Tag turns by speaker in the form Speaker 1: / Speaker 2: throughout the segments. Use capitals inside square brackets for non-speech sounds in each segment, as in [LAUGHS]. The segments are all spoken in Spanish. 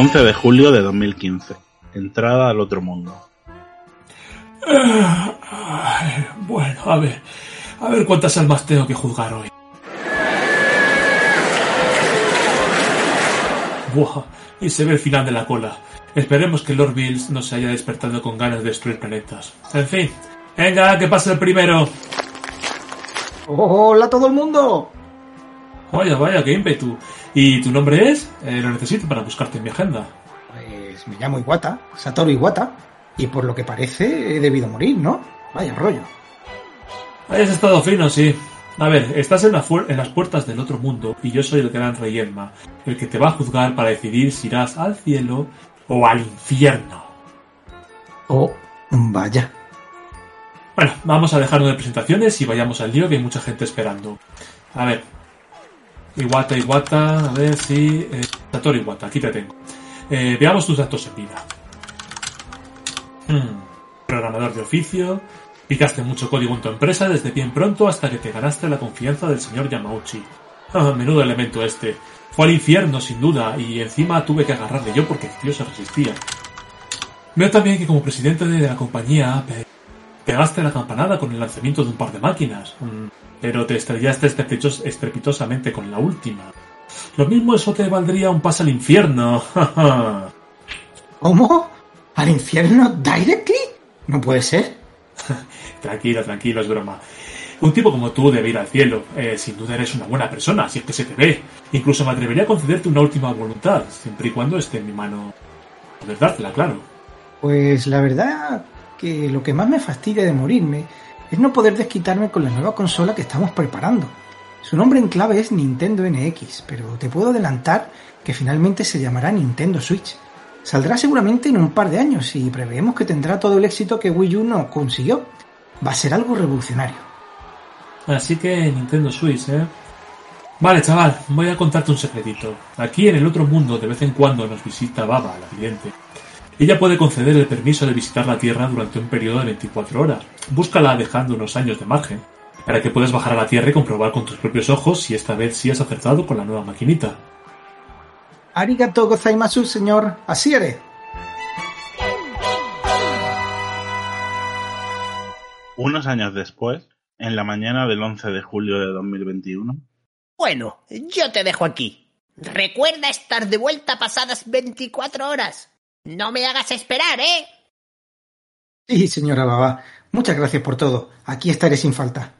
Speaker 1: 11 de julio de 2015. Entrada al otro mundo.
Speaker 2: Ay, bueno, a ver. A ver cuántas almas tengo que juzgar hoy. Buah, y se ve el final de la cola. Esperemos que Lord Bills no se haya despertado con ganas de destruir planetas. En fin, venga, que pase el primero.
Speaker 3: ¡Hola a todo el mundo!
Speaker 2: Vaya, vaya, qué ímpetu. ¿Y tu nombre es? Eh, lo necesito para buscarte en mi agenda.
Speaker 3: Pues me llamo Iwata, Satoru Iwata, y por lo que parece he debido morir, ¿no? Vaya rollo.
Speaker 2: Hayas estado fino, sí. A ver, estás en, la en las puertas del otro mundo y yo soy el gran rey Emma, el que te va a juzgar para decidir si irás al cielo o al infierno.
Speaker 3: Oh, vaya.
Speaker 2: Bueno, vamos a dejarnos de presentaciones y vayamos al lío que hay mucha gente esperando. A ver. Iwata, Iwata, a ver si... Eh, Satoru Iwata, aquí te tengo. Eh, veamos tus datos en vida. Hmm, Programador de oficio. Picaste mucho código en tu empresa desde bien pronto hasta que te ganaste la confianza del señor Yamauchi. Ah, menudo elemento este. Fue al infierno, sin duda, y encima tuve que agarrarle yo porque el tío se resistía. Veo también que como presidente de la compañía pegaste la campanada con el lanzamiento de un par de máquinas, mm, pero te estrellaste estrepitosos- estrepitosamente con la última. Lo mismo eso te valdría un pase al infierno. [LAUGHS]
Speaker 3: ¿Cómo? ¿Al infierno directly? No puede ser. [LAUGHS]
Speaker 2: tranquilo, tranquilo, es broma. Un tipo como tú debe ir al cielo. Eh, sin duda eres una buena persona, si es que se te ve. Incluso me atrevería a concederte una última voluntad, siempre y cuando esté en mi mano. Poder dártela, claro.
Speaker 3: Pues la verdad que lo que más me fastidia de morirme es no poder desquitarme con la nueva consola que estamos preparando. Su nombre en clave es Nintendo NX, pero te puedo adelantar que finalmente se llamará Nintendo Switch. Saldrá seguramente en un par de años y preveemos que tendrá todo el éxito que Wii U no consiguió. Va a ser algo revolucionario.
Speaker 2: Así que Nintendo Switch, ¿eh? Vale, chaval, voy a contarte un secretito. Aquí en el otro mundo de vez en cuando nos visita Baba, la vidente. Ella puede conceder el permiso de visitar la Tierra durante un periodo de 24 horas. Búscala dejando unos años de margen, para que puedas bajar a la Tierra y comprobar con tus propios ojos si esta vez sí has acertado con la nueva maquinita.
Speaker 3: Arigato gozaimasu, señor Asiere.
Speaker 1: Unos años después, en la mañana del 11 de julio de 2021,
Speaker 4: Bueno, yo te dejo aquí. Recuerda estar de vuelta pasadas 24 horas. No me hagas esperar, ¿eh?
Speaker 3: Sí, señora Baba. Muchas gracias por todo. Aquí estaré sin falta.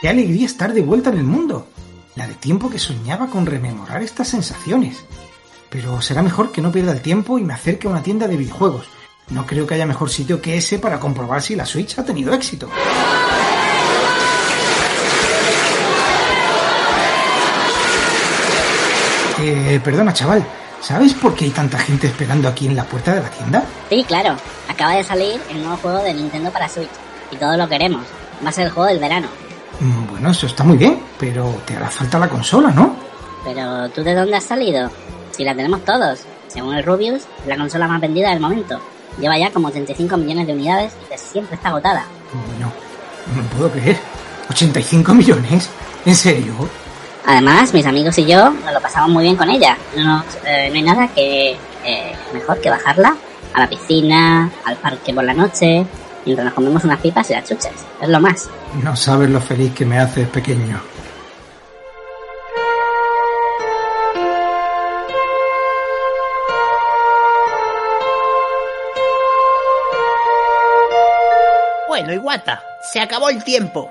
Speaker 3: Qué alegría estar de vuelta en el mundo. La de tiempo que soñaba con rememorar estas sensaciones. Pero será mejor que no pierda el tiempo y me acerque a una tienda de videojuegos. No creo que haya mejor sitio que ese para comprobar si la Switch ha tenido éxito. Eh, perdona, chaval. ¿Sabes por qué hay tanta gente esperando aquí en la puerta de la tienda?
Speaker 5: Sí, claro. Acaba de salir el nuevo juego de Nintendo para Switch. Y todos lo queremos. Va a ser el juego del verano.
Speaker 3: Mm, Bueno, eso está muy bien, pero te hará falta la consola, ¿no?
Speaker 5: Pero ¿tú de dónde has salido? Si la tenemos todos. Según el Rubius, es la consola más vendida del momento. Lleva ya como 85 millones de unidades y que siempre está agotada.
Speaker 3: Bueno, no lo puedo creer. ¿85 millones? ¿En serio?
Speaker 5: Además, mis amigos y yo nos lo pasamos muy bien con ella. No, eh, no hay nada que eh, mejor que bajarla a la piscina, al parque por la noche, mientras nos comemos unas pipas y las chuches. Es lo más.
Speaker 3: No sabes lo feliz que me haces, pequeño.
Speaker 4: Bueno, Iwata, se acabó el tiempo.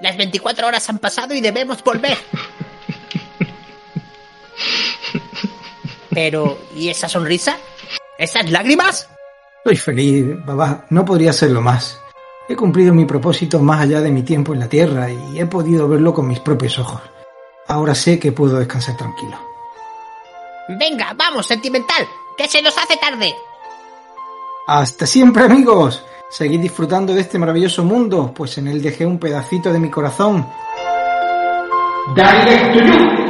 Speaker 4: Las 24 horas han pasado y debemos volver. Pero, ¿y esa sonrisa? ¿Esas lágrimas?
Speaker 3: Soy feliz, babá. No podría serlo más. He cumplido mi propósito más allá de mi tiempo en la Tierra y he podido verlo con mis propios ojos. Ahora sé que puedo descansar tranquilo.
Speaker 4: Venga, vamos, sentimental, que se nos hace tarde.
Speaker 3: Hasta siempre amigos. Seguid disfrutando de este maravilloso mundo, pues en él dejé un pedacito de mi corazón. Direct to you.